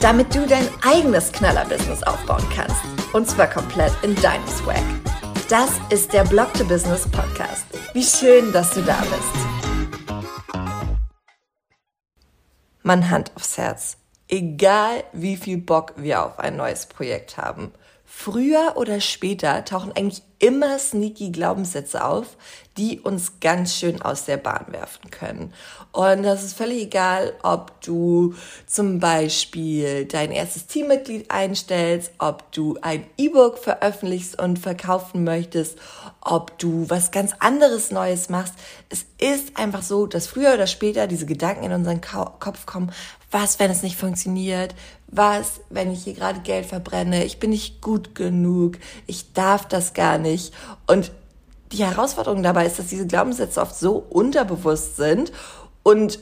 Damit du dein eigenes Knaller-Business aufbauen kannst. Und zwar komplett in deinem Swag. Das ist der Blog to Business Podcast. Wie schön, dass du da bist. Mann, Hand aufs Herz. Egal wie viel Bock wir auf ein neues Projekt haben, früher oder später tauchen eigentlich immer sneaky Glaubenssätze auf, die uns ganz schön aus der Bahn werfen können. Und das ist völlig egal, ob du zum Beispiel dein erstes Teammitglied einstellst, ob du ein E-Book veröffentlichst und verkaufen möchtest, ob du was ganz anderes Neues machst. Es ist einfach so, dass früher oder später diese Gedanken in unseren Kopf kommen. Was, wenn es nicht funktioniert? Was, wenn ich hier gerade Geld verbrenne? Ich bin nicht gut genug. Ich darf das gar nicht. Und die Herausforderung dabei ist, dass diese Glaubenssätze oft so unterbewusst sind und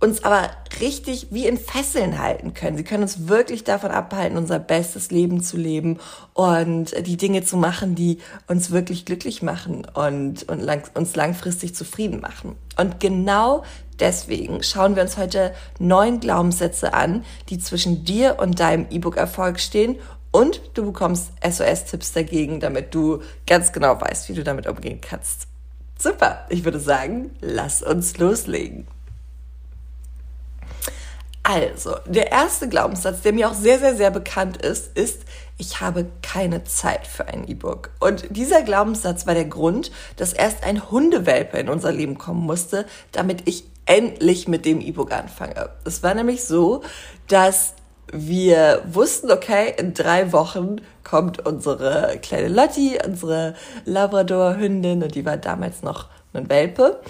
uns aber richtig wie in Fesseln halten können. Sie können uns wirklich davon abhalten, unser bestes Leben zu leben und die Dinge zu machen, die uns wirklich glücklich machen und, und lang, uns langfristig zufrieden machen. Und genau deswegen schauen wir uns heute neun Glaubenssätze an, die zwischen dir und deinem E-Book-Erfolg stehen und du bekommst SOS-Tipps dagegen, damit du ganz genau weißt, wie du damit umgehen kannst. Super, ich würde sagen, lass uns loslegen. Also, der erste Glaubenssatz, der mir auch sehr, sehr, sehr bekannt ist, ist, ich habe keine Zeit für ein E-Book. Und dieser Glaubenssatz war der Grund, dass erst ein Hundewelpe in unser Leben kommen musste, damit ich endlich mit dem E-Book anfange. Es war nämlich so, dass wir wussten, okay, in drei Wochen kommt unsere kleine Lotti, unsere Labrador-Hündin, und die war damals noch ein Welpe.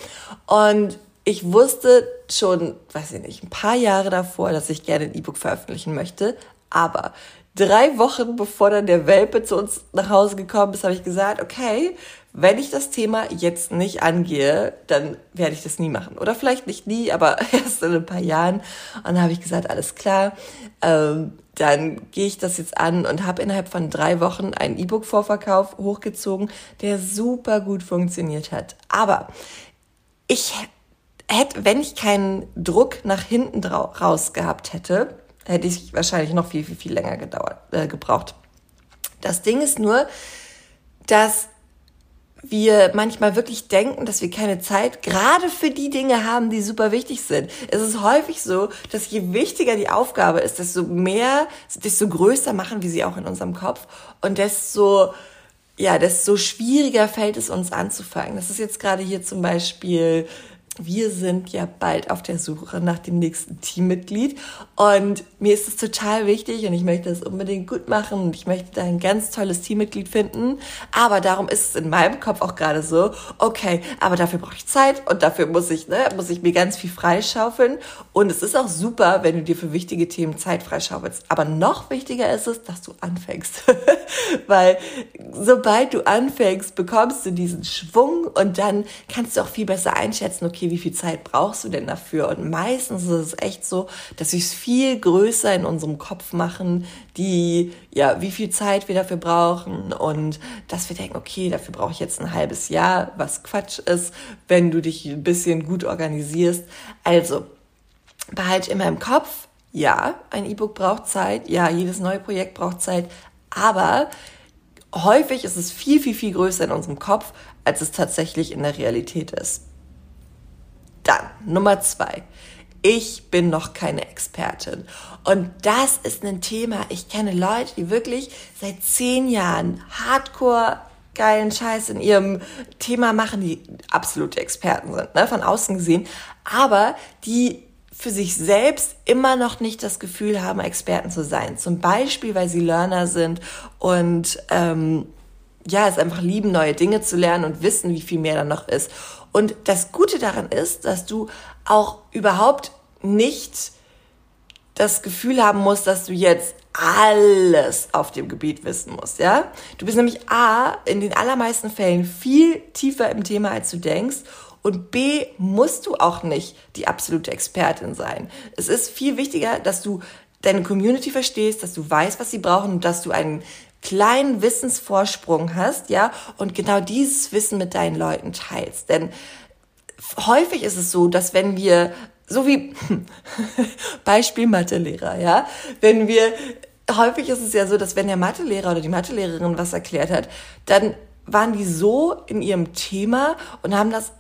Und ich wusste schon, weiß ich nicht, ein paar Jahre davor, dass ich gerne ein E-Book veröffentlichen möchte. Aber drei Wochen bevor dann der Welpe zu uns nach Hause gekommen ist, habe ich gesagt, okay, wenn ich das Thema jetzt nicht angehe, dann werde ich das nie machen. Oder vielleicht nicht nie, aber erst in ein paar Jahren. Und dann habe ich gesagt, alles klar, ähm, dann gehe ich das jetzt an und habe innerhalb von drei Wochen einen E-Book-Vorverkauf hochgezogen, der super gut funktioniert hat. Aber ich hätte, wenn ich keinen Druck nach hinten raus gehabt hätte, hätte ich wahrscheinlich noch viel, viel, viel länger gedauert, äh, gebraucht. Das Ding ist nur, dass wir manchmal wirklich denken, dass wir keine Zeit gerade für die Dinge haben, die super wichtig sind. Es ist häufig so, dass je wichtiger die Aufgabe ist, desto mehr, desto größer machen wir sie auch in unserem Kopf und desto ja, desto schwieriger fällt es uns anzufangen. Das ist jetzt gerade hier zum Beispiel wir sind ja bald auf der Suche nach dem nächsten Teammitglied und mir ist es total wichtig und ich möchte es unbedingt gut machen und ich möchte da ein ganz tolles Teammitglied finden. Aber darum ist es in meinem Kopf auch gerade so, okay, aber dafür brauche ich Zeit und dafür muss ich, ne, muss ich mir ganz viel freischaufeln. Und es ist auch super, wenn du dir für wichtige Themen Zeit freischaufelst. Aber noch wichtiger ist es, dass du anfängst. Weil sobald du anfängst, bekommst du diesen Schwung und dann kannst du auch viel besser einschätzen, okay, wie viel Zeit brauchst du denn dafür? Und meistens ist es echt so, dass wir es viel größer in unserem Kopf machen, die, ja, wie viel Zeit wir dafür brauchen und dass wir denken, okay, dafür brauche ich jetzt ein halbes Jahr, was Quatsch ist, wenn du dich ein bisschen gut organisierst. Also, behalte immer im Kopf, ja, ein E-Book braucht Zeit, ja, jedes neue Projekt braucht Zeit, aber häufig ist es viel, viel, viel größer in unserem Kopf, als es tatsächlich in der Realität ist. Dann Nummer zwei. Ich bin noch keine Expertin. Und das ist ein Thema. Ich kenne Leute, die wirklich seit zehn Jahren hardcore geilen Scheiß in ihrem Thema machen, die absolute Experten sind, ne, von außen gesehen, aber die für sich selbst immer noch nicht das Gefühl haben, Experten zu sein. Zum Beispiel, weil sie Learner sind und ähm, ja, es einfach lieben, neue Dinge zu lernen und wissen, wie viel mehr da noch ist. Und das Gute daran ist, dass du auch überhaupt nicht das Gefühl haben musst, dass du jetzt alles auf dem Gebiet wissen musst, ja? Du bist nämlich A, in den allermeisten Fällen viel tiefer im Thema, als du denkst. Und B, musst du auch nicht die absolute Expertin sein. Es ist viel wichtiger, dass du deine Community verstehst, dass du weißt, was sie brauchen und dass du einen kleinen Wissensvorsprung hast, ja, und genau dieses Wissen mit deinen Leuten teilst. Denn häufig ist es so, dass wenn wir so wie Beispiel Mathelehrer, ja, wenn wir häufig ist es ja so, dass wenn der Mathelehrer oder die Mathelehrerin was erklärt hat, dann waren die so in ihrem Thema und haben das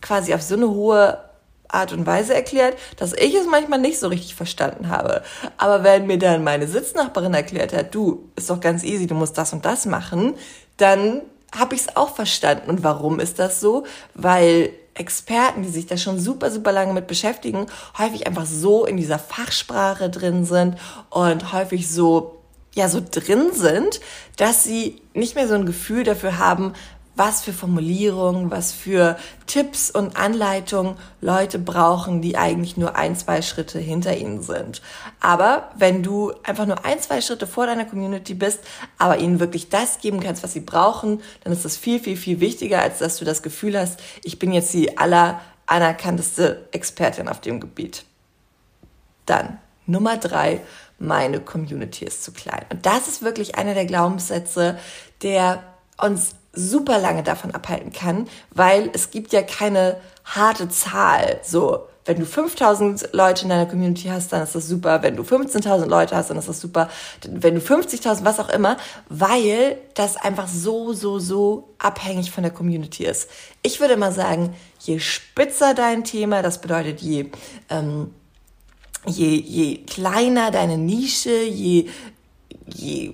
quasi auf so eine hohe Art und Weise erklärt, dass ich es manchmal nicht so richtig verstanden habe. Aber wenn mir dann meine Sitznachbarin erklärt hat, du, ist doch ganz easy, du musst das und das machen, dann habe ich es auch verstanden. Und warum ist das so? Weil Experten, die sich da schon super, super lange mit beschäftigen, häufig einfach so in dieser Fachsprache drin sind und häufig so, ja, so drin sind, dass sie nicht mehr so ein Gefühl dafür haben, was für Formulierungen, was für Tipps und Anleitungen Leute brauchen, die eigentlich nur ein, zwei Schritte hinter ihnen sind. Aber wenn du einfach nur ein, zwei Schritte vor deiner Community bist, aber ihnen wirklich das geben kannst, was sie brauchen, dann ist das viel, viel, viel wichtiger, als dass du das Gefühl hast, ich bin jetzt die aller anerkannteste Expertin auf dem Gebiet. Dann Nummer drei, meine Community ist zu klein. Und das ist wirklich einer der Glaubenssätze, der uns super lange davon abhalten kann, weil es gibt ja keine harte Zahl. So, wenn du 5000 Leute in deiner Community hast, dann ist das super. Wenn du 15.000 Leute hast, dann ist das super. Wenn du 50.000, was auch immer, weil das einfach so, so, so abhängig von der Community ist. Ich würde mal sagen, je spitzer dein Thema, das bedeutet je, ähm, je, je kleiner deine Nische, je, je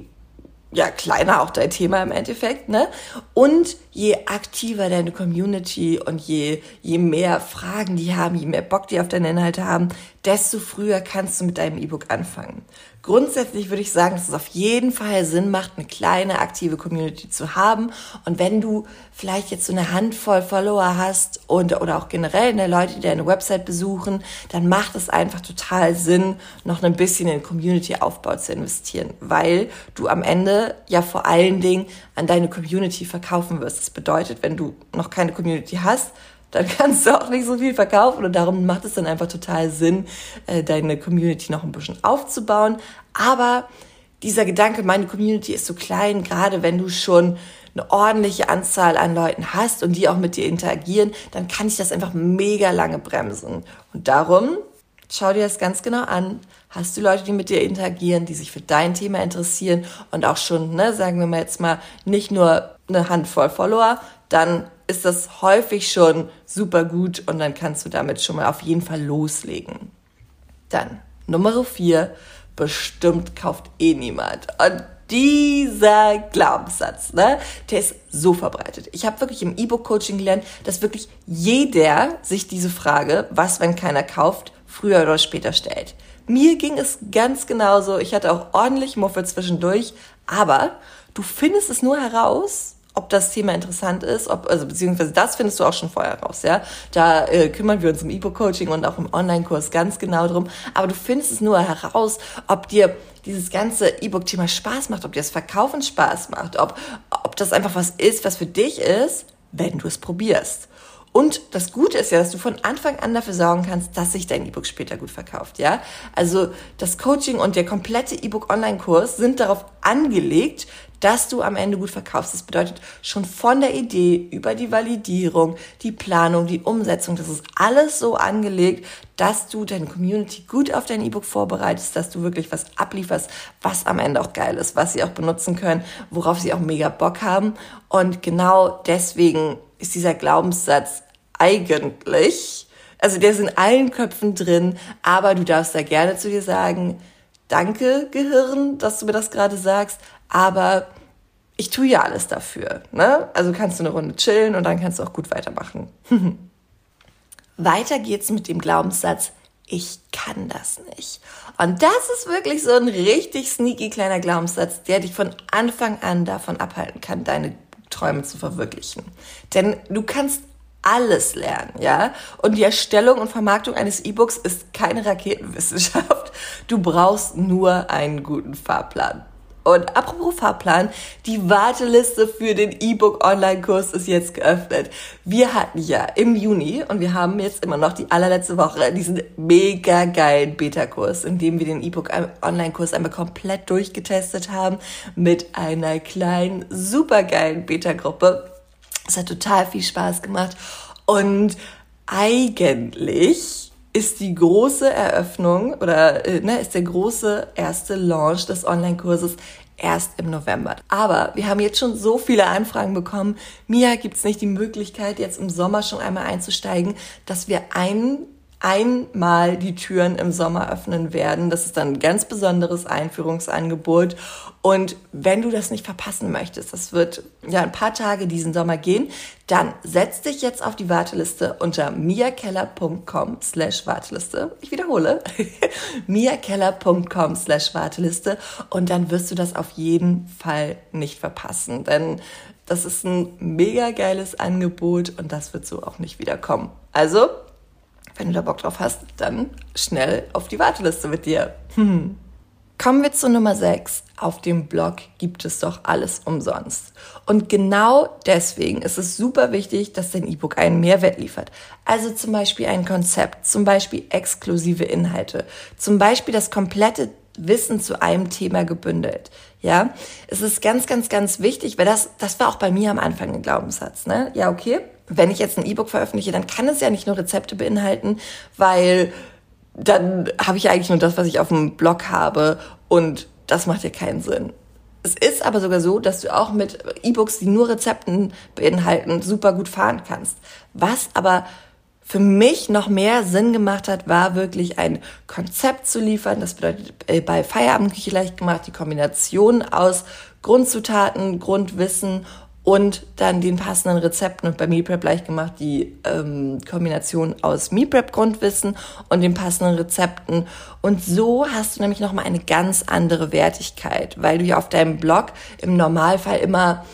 ja, kleiner auch dein Thema im Endeffekt, ne? Und je aktiver deine Community und je, je mehr Fragen die haben, je mehr Bock die auf deine Inhalte haben, desto früher kannst du mit deinem E-Book anfangen. Grundsätzlich würde ich sagen, dass es auf jeden Fall Sinn macht, eine kleine aktive Community zu haben. Und wenn du vielleicht jetzt so eine Handvoll Follower hast und oder auch generell eine Leute, die deine Website besuchen, dann macht es einfach total Sinn, noch ein bisschen in Community-Aufbau zu investieren, weil du am Ende ja vor allen Dingen an deine Community verkaufen wirst. Das bedeutet, wenn du noch keine Community hast, dann kannst du auch nicht so viel verkaufen und darum macht es dann einfach total Sinn, äh, deine Community noch ein bisschen aufzubauen. Aber dieser Gedanke, meine Community ist so klein, gerade wenn du schon eine ordentliche Anzahl an Leuten hast und die auch mit dir interagieren, dann kann ich das einfach mega lange bremsen. Und darum schau dir das ganz genau an. Hast du Leute, die mit dir interagieren, die sich für dein Thema interessieren und auch schon, ne, sagen wir mal jetzt mal, nicht nur eine Handvoll Follower, dann ist das häufig schon super gut und dann kannst du damit schon mal auf jeden Fall loslegen. Dann Nummer vier, bestimmt kauft eh niemand. Und dieser Glaubenssatz, ne, der ist so verbreitet. Ich habe wirklich im E-Book-Coaching gelernt, dass wirklich jeder sich diese Frage, was, wenn keiner kauft, früher oder später stellt. Mir ging es ganz genauso. Ich hatte auch ordentlich Muffel zwischendurch, aber du findest es nur heraus, ob das Thema interessant ist, ob, also beziehungsweise das findest du auch schon vorher raus, ja. Da äh, kümmern wir uns im E-Book-Coaching und auch im Online-Kurs ganz genau drum. Aber du findest es nur heraus, ob dir dieses ganze E-Book-Thema Spaß macht, ob dir das Verkaufen Spaß macht, ob, ob das einfach was ist, was für dich ist, wenn du es probierst. Und das Gute ist ja, dass du von Anfang an dafür sorgen kannst, dass sich dein E-Book später gut verkauft, ja? Also das Coaching und der komplette E-Book Online-Kurs sind darauf angelegt, dass du am Ende gut verkaufst. Das bedeutet schon von der Idee über die Validierung, die Planung, die Umsetzung, das ist alles so angelegt, dass du deine Community gut auf dein E-Book vorbereitest, dass du wirklich was ablieferst, was am Ende auch geil ist, was sie auch benutzen können, worauf sie auch mega Bock haben. Und genau deswegen ist dieser Glaubenssatz eigentlich, also der ist in allen Köpfen drin, aber du darfst da gerne zu dir sagen, danke Gehirn, dass du mir das gerade sagst, aber ich tue ja alles dafür. Ne? Also kannst du eine Runde chillen und dann kannst du auch gut weitermachen. Weiter geht's mit dem Glaubenssatz, ich kann das nicht. Und das ist wirklich so ein richtig sneaky kleiner Glaubenssatz, der dich von Anfang an davon abhalten kann, deine Träume zu verwirklichen. Denn du kannst alles lernen, ja. Und die Erstellung und Vermarktung eines E-Books ist keine Raketenwissenschaft. Du brauchst nur einen guten Fahrplan. Und apropos Fahrplan, die Warteliste für den E-Book Online-Kurs ist jetzt geöffnet. Wir hatten ja im Juni und wir haben jetzt immer noch die allerletzte Woche diesen mega geilen Beta-Kurs, in dem wir den E-Book Online-Kurs einmal komplett durchgetestet haben mit einer kleinen, super geilen Beta-Gruppe. Es hat total viel Spaß gemacht und eigentlich ist die große Eröffnung oder äh, ne, ist der große erste Launch des Online-Kurses erst im November. Aber wir haben jetzt schon so viele Anfragen bekommen. Mia, gibt es nicht die Möglichkeit, jetzt im Sommer schon einmal einzusteigen, dass wir einen einmal die Türen im Sommer öffnen werden. Das ist dann ein ganz besonderes Einführungsangebot. Und wenn du das nicht verpassen möchtest, das wird ja ein paar Tage diesen Sommer gehen, dann setz dich jetzt auf die Warteliste unter miakeller.com slash Warteliste. Ich wiederhole, miakeller.com slash Warteliste und dann wirst du das auf jeden Fall nicht verpassen, denn das ist ein mega geiles Angebot und das wird so auch nicht wiederkommen. Also wenn du da Bock drauf hast, dann schnell auf die Warteliste mit dir. Hm. Kommen wir zu Nummer 6. Auf dem Blog gibt es doch alles umsonst. Und genau deswegen ist es super wichtig, dass dein E-Book einen Mehrwert liefert. Also zum Beispiel ein Konzept, zum Beispiel exklusive Inhalte, zum Beispiel das komplette Wissen zu einem Thema gebündelt. Ja, es ist ganz, ganz, ganz wichtig, weil das, das war auch bei mir am Anfang ein Glaubenssatz. Ne? Ja, okay, wenn ich jetzt ein E-Book veröffentliche, dann kann es ja nicht nur Rezepte beinhalten, weil dann habe ich eigentlich nur das, was ich auf dem Blog habe und das macht ja keinen Sinn. Es ist aber sogar so, dass du auch mit E-Books, die nur Rezepten beinhalten, super gut fahren kannst. Was aber für mich noch mehr Sinn gemacht hat, war wirklich ein Konzept zu liefern. Das bedeutet äh, bei Feierabendküche leicht gemacht, die Kombination aus Grundzutaten, Grundwissen und dann den passenden Rezepten und bei MePrep leicht gemacht die ähm, Kombination aus MePrep Grundwissen und den passenden Rezepten und so hast du nämlich noch mal eine ganz andere Wertigkeit, weil du ja auf deinem Blog im Normalfall immer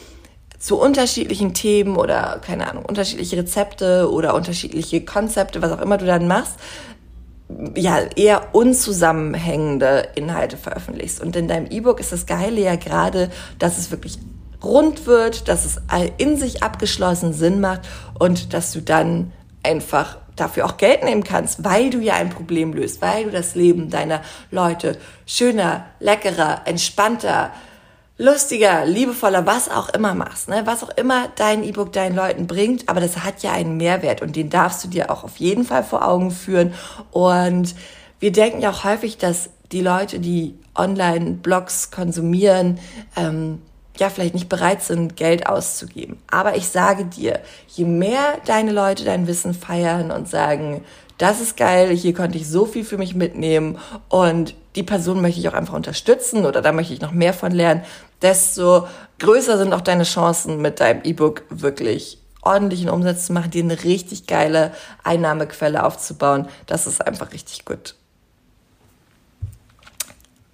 zu unterschiedlichen Themen oder keine Ahnung, unterschiedliche Rezepte oder unterschiedliche Konzepte, was auch immer du dann machst, ja, eher unzusammenhängende Inhalte veröffentlichst. Und in deinem E-Book ist das Geile ja gerade, dass es wirklich rund wird, dass es in sich abgeschlossen Sinn macht und dass du dann einfach dafür auch Geld nehmen kannst, weil du ja ein Problem löst, weil du das Leben deiner Leute schöner, leckerer, entspannter, lustiger, liebevoller, was auch immer machst, ne? was auch immer dein E-Book deinen Leuten bringt, aber das hat ja einen Mehrwert und den darfst du dir auch auf jeden Fall vor Augen führen und wir denken ja auch häufig, dass die Leute, die Online-Blogs konsumieren, ähm, ja vielleicht nicht bereit sind, Geld auszugeben. Aber ich sage dir, je mehr deine Leute dein Wissen feiern und sagen, das ist geil, hier konnte ich so viel für mich mitnehmen und die Person möchte ich auch einfach unterstützen oder da möchte ich noch mehr von lernen, desto größer sind auch deine Chancen mit deinem E-Book wirklich ordentlichen Umsatz zu machen, dir eine richtig geile Einnahmequelle aufzubauen. Das ist einfach richtig gut.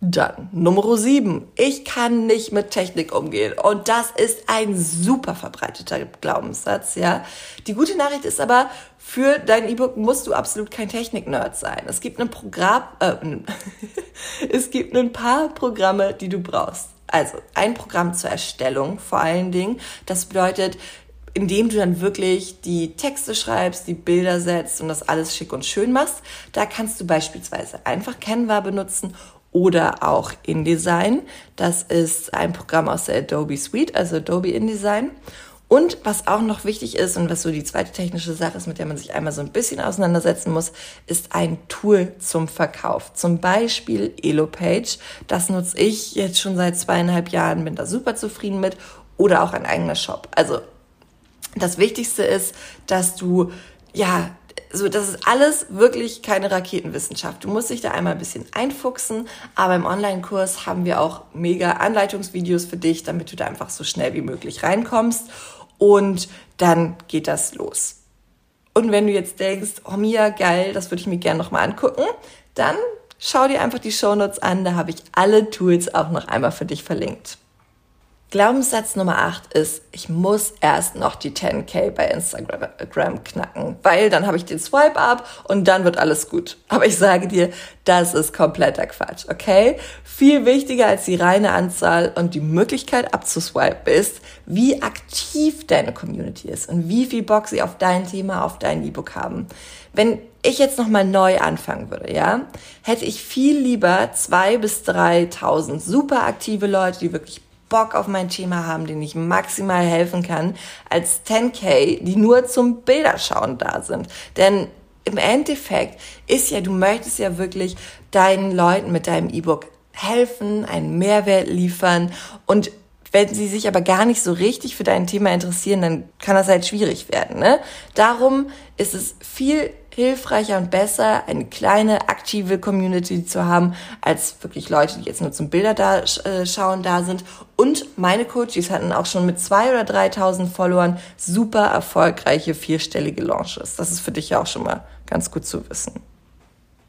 Dann Nummer 7. Ich kann nicht mit Technik umgehen. Und das ist ein super verbreiteter Glaubenssatz, ja. Die gute Nachricht ist aber, für dein E-Book musst du absolut kein Technik-Nerd sein. Es gibt ein Programm, äh, es gibt ein paar Programme, die du brauchst. Also ein Programm zur Erstellung vor allen Dingen. Das bedeutet, indem du dann wirklich die Texte schreibst, die Bilder setzt und das alles schick und schön machst. Da kannst du beispielsweise einfach Canva benutzen oder auch InDesign. Das ist ein Programm aus der Adobe Suite, also Adobe InDesign. Und was auch noch wichtig ist und was so die zweite technische Sache ist, mit der man sich einmal so ein bisschen auseinandersetzen muss, ist ein Tool zum Verkauf. Zum Beispiel Elopage. Das nutze ich jetzt schon seit zweieinhalb Jahren, bin da super zufrieden mit. Oder auch ein eigener Shop. Also das Wichtigste ist, dass du ja so, das ist alles wirklich keine Raketenwissenschaft. Du musst dich da einmal ein bisschen einfuchsen, aber im Online-Kurs haben wir auch mega Anleitungsvideos für dich, damit du da einfach so schnell wie möglich reinkommst und dann geht das los. Und wenn du jetzt denkst, oh Mia, geil, das würde ich mir gerne nochmal angucken, dann schau dir einfach die Shownotes an, da habe ich alle Tools auch noch einmal für dich verlinkt. Glaubenssatz Nummer 8 ist, ich muss erst noch die 10k bei Instagram knacken, weil dann habe ich den Swipe ab und dann wird alles gut. Aber ich sage dir, das ist kompletter Quatsch, okay? Viel wichtiger als die reine Anzahl und die Möglichkeit abzuswipen ist, wie aktiv deine Community ist und wie viel Bock sie auf dein Thema, auf dein E-Book haben. Wenn ich jetzt nochmal neu anfangen würde, ja, hätte ich viel lieber zwei bis 3.000 super aktive Leute, die wirklich Bock auf mein Thema haben, denen ich maximal helfen kann, als 10k, die nur zum Bilderschauen da sind. Denn im Endeffekt ist ja, du möchtest ja wirklich deinen Leuten mit deinem E-Book helfen, einen Mehrwert liefern und wenn sie sich aber gar nicht so richtig für dein Thema interessieren, dann kann das halt schwierig werden. Ne? Darum ist es viel hilfreicher und besser, eine kleine aktive Community zu haben, als wirklich Leute, die jetzt nur zum Bilder da, äh, schauen da sind. Und meine Coaches hatten auch schon mit zwei oder 3.000 Followern super erfolgreiche vierstellige Launches. Das ist für dich ja auch schon mal ganz gut zu wissen.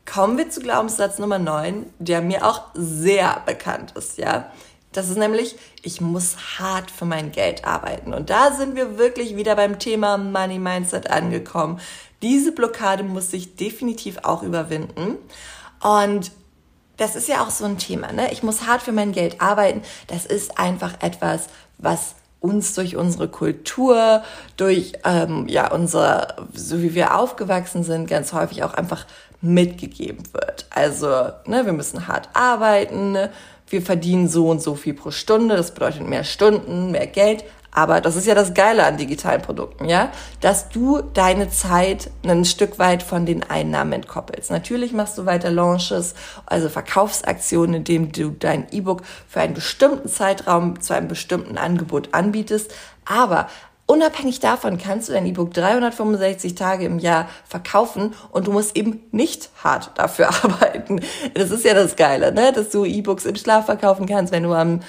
Kommen wir zu Glaubenssatz Nummer 9, der mir auch sehr bekannt ist, ja. Das ist nämlich, ich muss hart für mein Geld arbeiten. Und da sind wir wirklich wieder beim Thema Money Mindset angekommen. Diese Blockade muss ich definitiv auch überwinden. Und das ist ja auch so ein Thema, ne? Ich muss hart für mein Geld arbeiten. Das ist einfach etwas, was uns durch unsere Kultur, durch ähm, ja unser, so wie wir aufgewachsen sind, ganz häufig auch einfach mitgegeben wird. Also, ne, wir müssen hart arbeiten, ne? wir verdienen so und so viel pro Stunde, das bedeutet mehr Stunden, mehr Geld. Aber das ist ja das Geile an digitalen Produkten, ja, dass du deine Zeit ein Stück weit von den Einnahmen entkoppelst. Natürlich machst du weiter Launches, also Verkaufsaktionen, indem du dein E-Book für einen bestimmten Zeitraum zu einem bestimmten Angebot anbietest. Aber Unabhängig davon kannst du dein E-Book 365 Tage im Jahr verkaufen und du musst eben nicht hart dafür arbeiten. Das ist ja das Geile, ne? dass du E-Books im Schlaf verkaufen kannst, wenn du am,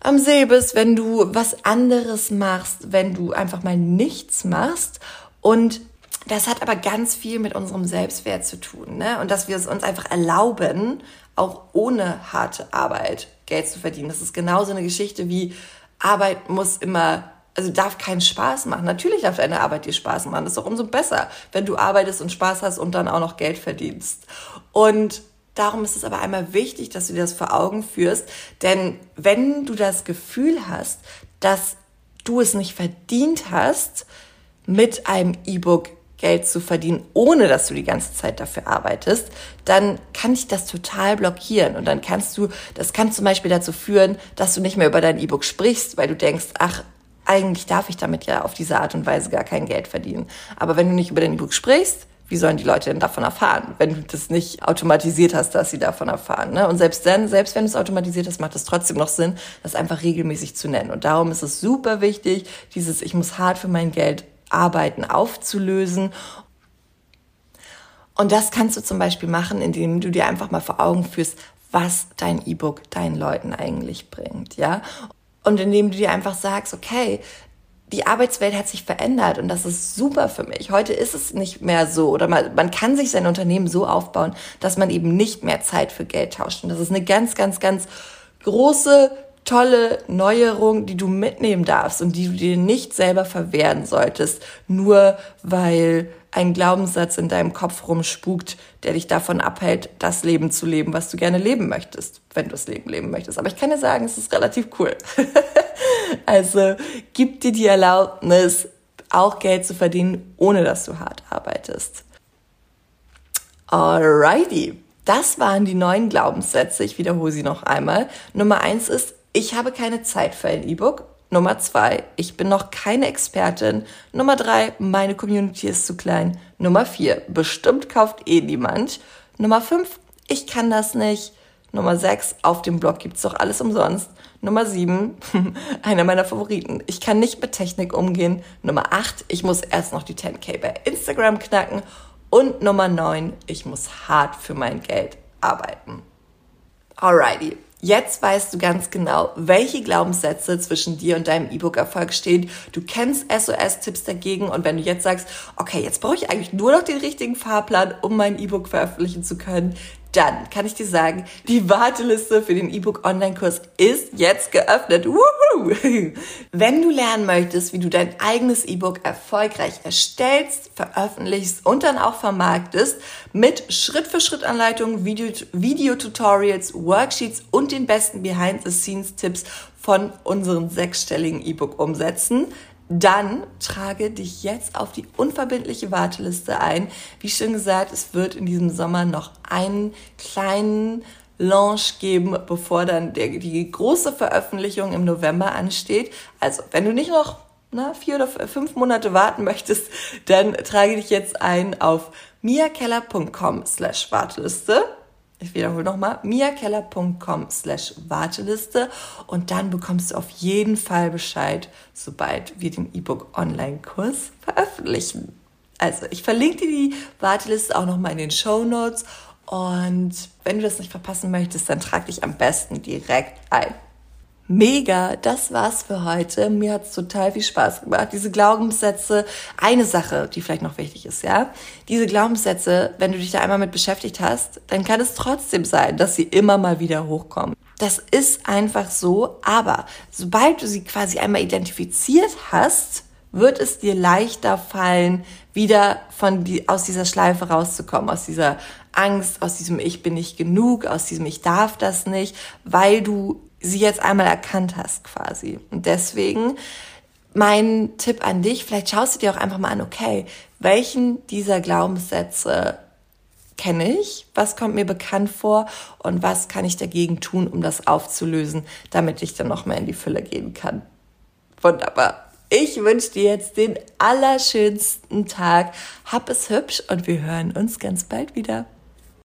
am See bist, wenn du was anderes machst, wenn du einfach mal nichts machst. Und das hat aber ganz viel mit unserem Selbstwert zu tun. Ne? Und dass wir es uns einfach erlauben, auch ohne harte Arbeit Geld zu verdienen. Das ist genauso eine Geschichte wie Arbeit muss immer also darf keinen Spaß machen. Natürlich darf deine Arbeit dir Spaß machen. Das ist doch umso besser, wenn du arbeitest und Spaß hast und dann auch noch Geld verdienst. Und darum ist es aber einmal wichtig, dass du dir das vor Augen führst. Denn wenn du das Gefühl hast, dass du es nicht verdient hast, mit einem E-Book Geld zu verdienen, ohne dass du die ganze Zeit dafür arbeitest, dann kann dich das total blockieren. Und dann kannst du, das kann zum Beispiel dazu führen, dass du nicht mehr über dein E-Book sprichst, weil du denkst, ach, eigentlich darf ich damit ja auf diese Art und Weise gar kein Geld verdienen. Aber wenn du nicht über dein E-Book sprichst, wie sollen die Leute denn davon erfahren, wenn du das nicht automatisiert hast, dass sie davon erfahren? Ne? Und selbst dann, selbst wenn du es automatisiert hast, macht es trotzdem noch Sinn, das einfach regelmäßig zu nennen. Und darum ist es super wichtig, dieses Ich muss hart für mein Geld arbeiten aufzulösen. Und das kannst du zum Beispiel machen, indem du dir einfach mal vor Augen führst, was dein E-Book deinen Leuten eigentlich bringt, ja? Und indem du dir einfach sagst, okay, die Arbeitswelt hat sich verändert und das ist super für mich. Heute ist es nicht mehr so oder man, man kann sich sein Unternehmen so aufbauen, dass man eben nicht mehr Zeit für Geld tauscht. Und das ist eine ganz, ganz, ganz große, tolle Neuerung, die du mitnehmen darfst und die du dir nicht selber verwehren solltest, nur weil ein Glaubenssatz in deinem Kopf rumspukt, der dich davon abhält, das Leben zu leben, was du gerne leben möchtest, wenn du das Leben leben möchtest. Aber ich kann dir sagen, es ist relativ cool. also gib dir die Erlaubnis, auch Geld zu verdienen, ohne dass du hart arbeitest. Alrighty. Das waren die neuen Glaubenssätze. Ich wiederhole sie noch einmal. Nummer eins ist, ich habe keine Zeit für ein E-Book. Nummer zwei, ich bin noch keine Expertin. Nummer drei, meine Community ist zu klein. Nummer vier, bestimmt kauft eh niemand. Nummer fünf, ich kann das nicht. Nummer sechs, auf dem Blog gibt's doch alles umsonst. Nummer sieben, einer meiner Favoriten, ich kann nicht mit Technik umgehen. Nummer acht, ich muss erst noch die 10k bei Instagram knacken. Und Nummer neun, ich muss hart für mein Geld arbeiten. Alrighty. Jetzt weißt du ganz genau, welche Glaubenssätze zwischen dir und deinem E-Book-Erfolg stehen. Du kennst SOS-Tipps dagegen und wenn du jetzt sagst, okay, jetzt brauche ich eigentlich nur noch den richtigen Fahrplan, um mein E-Book veröffentlichen zu können, dann kann ich dir sagen, die Warteliste für den E-Book Online-Kurs ist jetzt geöffnet. Woohoo! Wenn du lernen möchtest, wie du dein eigenes E-Book erfolgreich erstellst, veröffentlichst und dann auch vermarktest, mit Schritt-für-Schritt-Anleitungen, Video-Tutorials, Worksheets und den besten Behind-the-Scenes-Tipps von unseren sechsstelligen E-Book-Umsätzen, dann trage dich jetzt auf die unverbindliche Warteliste ein. Wie schon gesagt, es wird in diesem Sommer noch einen kleinen Launch geben, bevor dann der, die große Veröffentlichung im November ansteht. Also, wenn du nicht noch na, vier oder fünf Monate warten möchtest, dann trage dich jetzt ein auf miakeller.com slash Warteliste ich wiederhole nochmal, miakeller.com slash Warteliste und dann bekommst du auf jeden Fall Bescheid, sobald wir den E-Book Online-Kurs veröffentlichen. Also ich verlinke dir die Warteliste auch nochmal in den Show Notes und wenn du das nicht verpassen möchtest, dann trag dich am besten direkt ein. Mega, das war's für heute. Mir hat's total viel Spaß gemacht. Diese Glaubenssätze, eine Sache, die vielleicht noch wichtig ist, ja. Diese Glaubenssätze, wenn du dich da einmal mit beschäftigt hast, dann kann es trotzdem sein, dass sie immer mal wieder hochkommen. Das ist einfach so, aber sobald du sie quasi einmal identifiziert hast, wird es dir leichter fallen, wieder von die, aus dieser Schleife rauszukommen, aus dieser Angst, aus diesem Ich bin nicht genug, aus diesem Ich darf das nicht, weil du sie jetzt einmal erkannt hast quasi. Und deswegen mein Tipp an dich, vielleicht schaust du dir auch einfach mal an, okay, welchen dieser Glaubenssätze kenne ich, was kommt mir bekannt vor und was kann ich dagegen tun, um das aufzulösen, damit ich dann noch mehr in die Fülle gehen kann. Wunderbar. Ich wünsche dir jetzt den allerschönsten Tag. Hab es hübsch und wir hören uns ganz bald wieder.